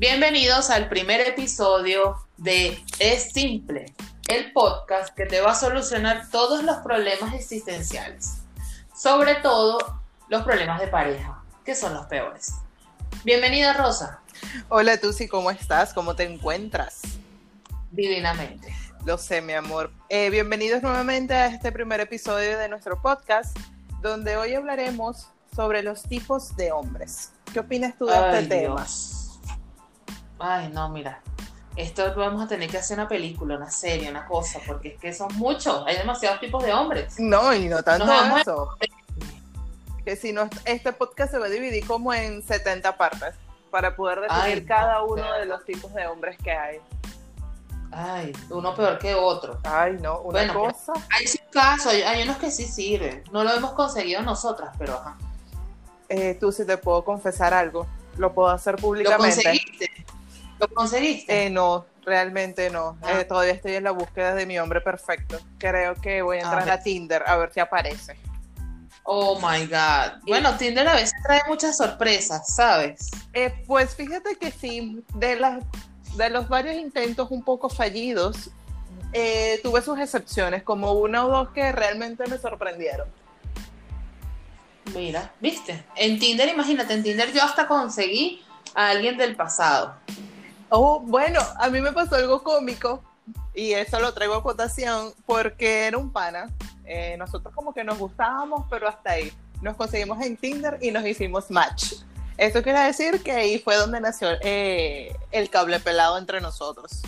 Bienvenidos al primer episodio de Es Simple, el podcast que te va a solucionar todos los problemas existenciales, sobre todo los problemas de pareja, que son los peores. Bienvenida Rosa. Hola Tusi, ¿cómo estás? ¿Cómo te encuentras? Divinamente. Lo sé, mi amor. Eh, bienvenidos nuevamente a este primer episodio de nuestro podcast, donde hoy hablaremos sobre los tipos de hombres. ¿Qué opinas tú de este tema? Ay, no, mira. Esto vamos a tener que hacer una película, una serie, una cosa, porque es que son muchos, hay demasiados tipos de hombres. No, y no tanto eso. Que si no, este podcast se va a dividir como en 70 partes para poder definir cada uno de los tipos de hombres que hay. Ay, uno peor que otro. Ay, no, una cosa. Hay casos, hay, unos que sí sirven. No lo hemos conseguido nosotras, pero ajá. Eh, tú sí te puedo confesar algo. Lo puedo hacer públicamente. ¿Lo conseguiste? ¿Lo conseguiste? Eh, no, realmente no. Ah. Eh, todavía estoy en la búsqueda de mi hombre perfecto. Creo que voy a entrar a, Tinder a ver si aparece. Oh my God. Bueno, Tinder a veces trae muchas sorpresas, ¿sabes? Eh, pues fíjate que sí, de, las, de los varios intentos un poco fallidos, tuve sus excepciones, como una o dos que realmente me sorprendieron. Mira, viste, en Tinder, imagínate, en Tinder yo hasta conseguí a alguien del pasado. Oh, bueno, a mí me pasó algo cómico y eso lo traigo a cotación porque era un pana. Eh, nosotros como que nos gustábamos, pero hasta ahí. Nos conseguimos en Tinder y nos hicimos match. Eso quiere decir que ahí fue donde nació eh, el cable pelado entre nosotros.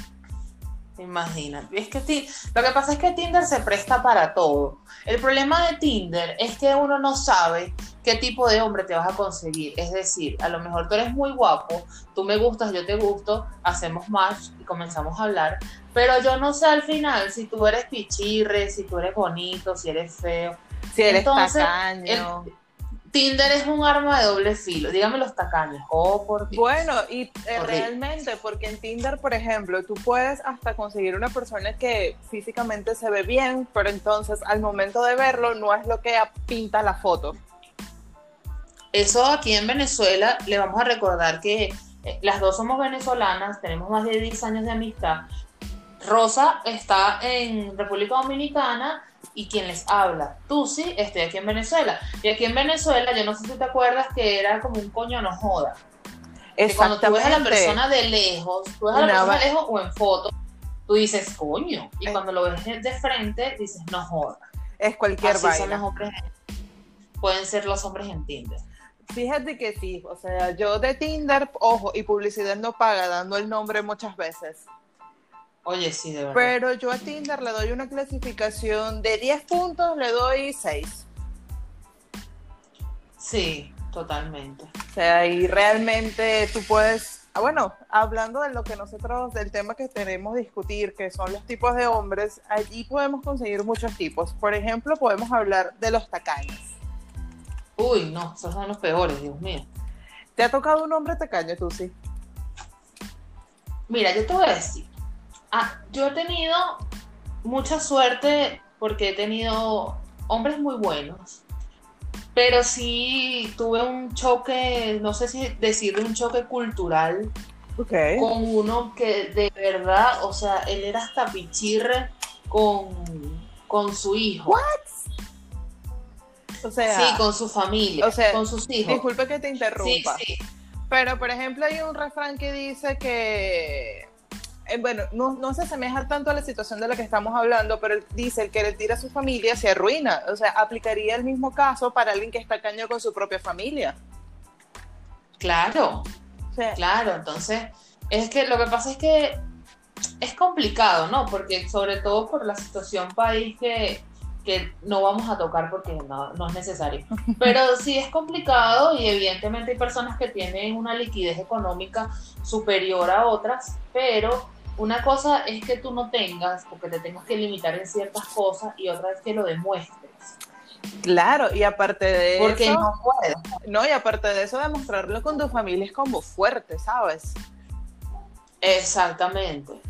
Imagínate. Es que lo que pasa es que Tinder se presta para todo. El problema de Tinder es que uno no sabe qué tipo de hombre te vas a conseguir. Es decir, a lo mejor tú eres muy guapo, tú me gustas, yo te gusto, hacemos match y comenzamos a hablar, pero yo no sé al final si tú eres pichirre, si tú eres bonito, si eres feo. Si eres Entonces, tacaño. Tinder es un arma de doble filo, dígame los tacaños. Oh, por Bueno, y eh, realmente, porque en Tinder, por ejemplo, tú puedes hasta conseguir una persona que físicamente se ve bien, pero entonces al momento de verlo no es lo que pinta la foto. Eso aquí en Venezuela, le vamos a recordar que eh, las dos somos venezolanas, tenemos más de 10 años de amistad. Rosa está en República Dominicana y quien les habla. Tú sí, estoy aquí en Venezuela. Y aquí en Venezuela, yo no sé si te acuerdas que era como un coño no joda. Que cuando tú ves a la persona de lejos, tú ves a la persona de lejos o en foto, tú dices coño. Y cuando lo ves de frente, dices no joda. Es cualquier Así Son los hombres, pueden ser los hombres en Tinder. Fíjate que sí, o sea, yo de Tinder, ojo, y publicidad no paga, dando el nombre muchas veces. Oye, sí, de verdad. Pero yo a Tinder le doy una clasificación de 10 puntos, le doy 6. Sí, totalmente. O sea, y realmente tú puedes, ah, bueno, hablando de lo que nosotros, del tema que tenemos discutir, que son los tipos de hombres, allí podemos conseguir muchos tipos. Por ejemplo, podemos hablar de los tacaños. Uy, no, esos son los peores, Dios mío. ¿Te ha tocado un hombre tacaño, tú sí? Mira, yo te voy a decir. Ah, yo he tenido mucha suerte porque he tenido hombres muy buenos. Pero sí tuve un choque, no sé si decirle un choque cultural con uno que de verdad, o sea, él era hasta pichirre con, con su hijo. O sea, sí, con su familia, o sea, con sus hijos. Disculpe que te interrumpa. Pero, por ejemplo, hay un refrán que dice que, eh, bueno, no, no, se asemeja tanto a la situación de la que estamos hablando, pero dice, el que le tira a su familia se arruina. O sea, aplicaría el mismo caso para alguien que está caño con su propia familia. Claro, claro. Entonces, es que lo que pasa es que es complicado, ¿no? Porque sobre todo por la situación país que, que no vamos a tocar porque no, no, es necesario. Pero sí es complicado y evidentemente hay personas que tienen una liquidez económica superior a otras, pero una cosa es que tú no tengas, porque te tengas que limitar en ciertas cosas, y otra es que lo demuestres. Claro, y aparte de porque eso. no puedes. No, y aparte de eso, demostrarlo con tu familia es como fuerte, ¿sabes? Exactamente.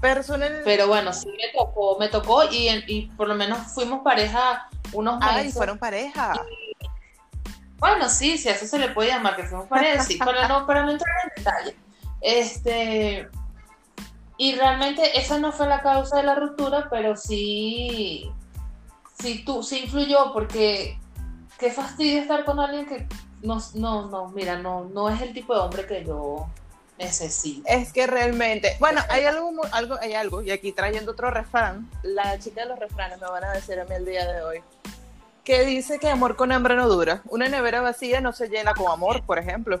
Personal... Pero bueno, sí me tocó, me tocó y, y por lo menos fuimos pareja unos meses. Ay, fueron pareja. bueno, sí, sí, a eso se le puede llamar que fuimos pareja, sí, pero no, para no entrar en detalle. Este, y realmente esa no fue la causa de la ruptura, pero sí, sí, tú, sí influyó porque qué fastidio estar con alguien que no, no, no, mira, no, no es el tipo de hombre que yo necesito. Es que realmente, bueno, hay algo, algo, hay algo, y aquí trayendo otro refrán, la chica de los refranes me van a decir a mí el día de hoy, que dice que amor con hambre no dura. Una nevera vacía no se llena con amor, por ejemplo.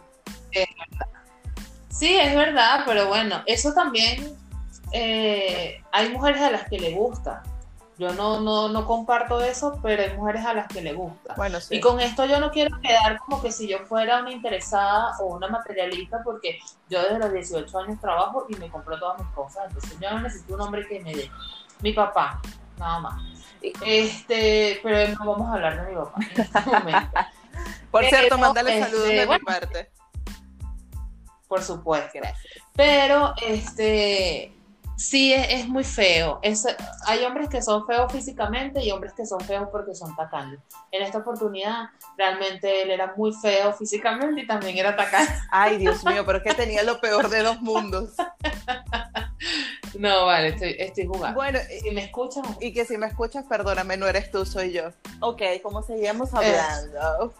Sí, es verdad, pero bueno, eso también eh, hay mujeres a las que le gusta. Yo no, no, no comparto eso, pero hay mujeres a las que le gusta. Bueno, Y con esto yo no quiero quedar como que si yo fuera una interesada o una materialista, porque yo desde los 18 años trabajo y me compro todas mis cosas. Entonces yo no necesito un hombre que me dé. Mi papá, nada más. Este, pero no vamos a hablar de mi papá en este momento. Por cierto, saludos este, de mi parte. Por supuesto. Gracias. Pero, este, sí es, muy feo. hay hombres que son feos físicamente y hombres que son feos porque son tacaños. En esta oportunidad, realmente él era muy feo físicamente y también era tacaño. Ay, Dios mío, pero es que tenía lo peor de dos mundos. No, vale, estoy, jugando. Bueno, si me escuchas. Y que si me escuchas, perdóname, no eres tú, soy yo. Ok, como seguimos hablando.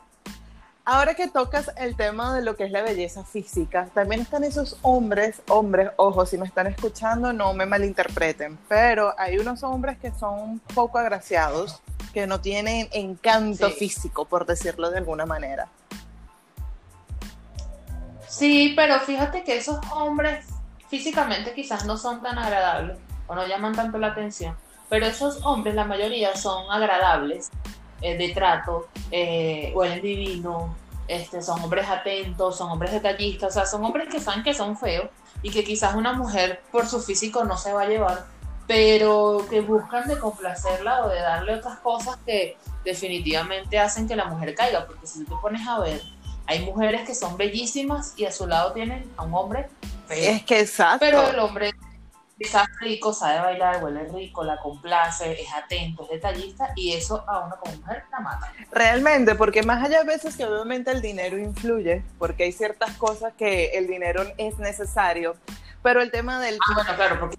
Ahora que tocas el tema de lo que es la belleza física, también están esos hombres, hombres, ojo, si me están escuchando, no me malinterpreten, pero hay unos hombres que son un poco agraciados, que no tienen encanto físico, por decirlo de alguna manera. Sí, pero fíjate que esos hombres físicamente quizás no son tan agradables o no llaman tanto la atención, pero esos hombres, la mayoría, son agradables eh, de trato, eh, huelen divino, este, son hombres atentos, son hombres detallistas, o sea, son hombres que saben que son feos y que quizás una mujer por su físico no se va a llevar, pero que buscan de complacerla o de darle otras cosas que definitivamente hacen que la mujer caiga, porque si tú te pones a ver, hay mujeres que son bellísimas y a su lado tienen a un hombre feo. Es que exacto. Pero el hombre está rico, sabe bailar, huele rico, la complace, es atento, es detallista y eso a una como mujer la mata. Realmente, porque más allá de veces que obviamente el dinero influye, porque hay ciertas cosas que el dinero es necesario, pero el tema del... Ah, bueno, claro, porque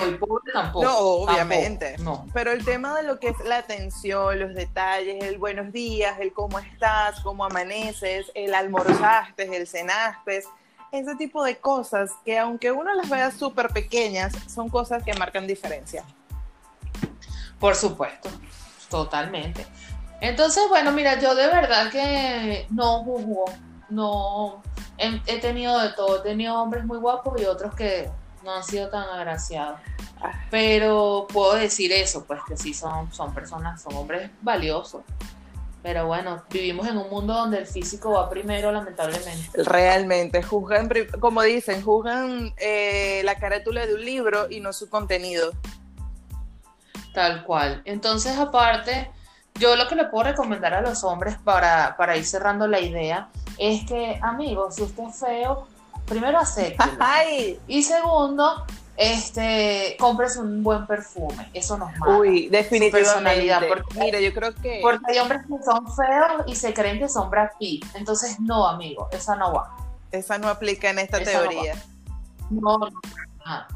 el pobre tampoco. No, obviamente. no. Pero el tema de lo que es la atención, los detalles, el buenos días, el cómo estás, cómo amaneces, el almorzaste, el cenaste, ese tipo de cosas que aunque uno las vea súper pequeñas, son cosas que marcan diferencia. Por supuesto, totalmente. Entonces, bueno, mira, yo de verdad que no juzgo, no he, tenido de todo, he tenido hombres muy guapos y otros que no han sido tan agraciados. Ah. Pero puedo decir eso, pues que sí son, son personas, son hombres valiosos. Pero bueno, vivimos en un mundo donde el físico va primero, lamentablemente. Realmente, juzgan, como dicen, juzgan eh, la carátula de un libro y no su contenido. Tal cual. Entonces, aparte, yo lo que le puedo recomendar a los hombres para, para ir cerrando la idea es que, amigos, si usted es feo, primero acéptelo. Y segundo, este, compres un buen perfume, eso nos mata. Uy, definitivamente. Porque, mira, yo creo que... Porque hay hombres que son feos y se creen que son Brad Pitt, entonces no, amigo, esa no va. Esa no aplica en esta teoría. No, no, para nada,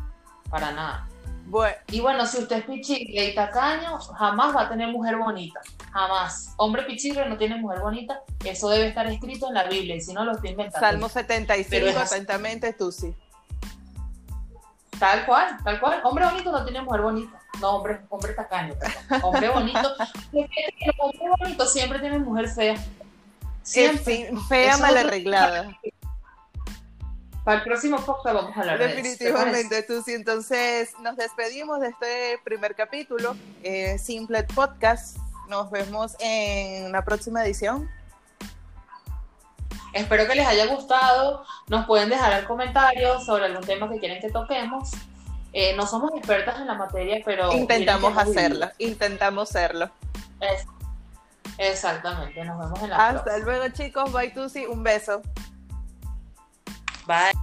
para nada. Bueno. Y bueno, si usted es pichicle y tacaño, jamás va a tener mujer bonita. Jamás. Hombre pichicle no tiene mujer bonita. Eso debe estar escrito en la Biblia. Y si no, lo estoy inventando. Salmo 75, atentamente, tú sí. Tal cual, tal cual. Hombre bonito no tiene mujer bonita. No, hombre, hombre tacaño, Hombre bonito. hombre bonito siempre tiene mujer fea. Siempre. fea mal arreglada. Para el próximo podcast vamos a hablar Definitivamente, de eso. sí. Entonces, nos despedimos de este primer capítulo, eh, Simple Podcast. Nos vemos en la próxima edición. Espero que les haya gustado. Nos pueden dejar el comentario sobre algún tema que quieren que toquemos. Eh, no somos expertas en la materia, pero... Intentamos hacerlo, intentamos serlo. exactamente, nos vemos en la Hasta luego chicos, bye Tusi, un beso. Bye.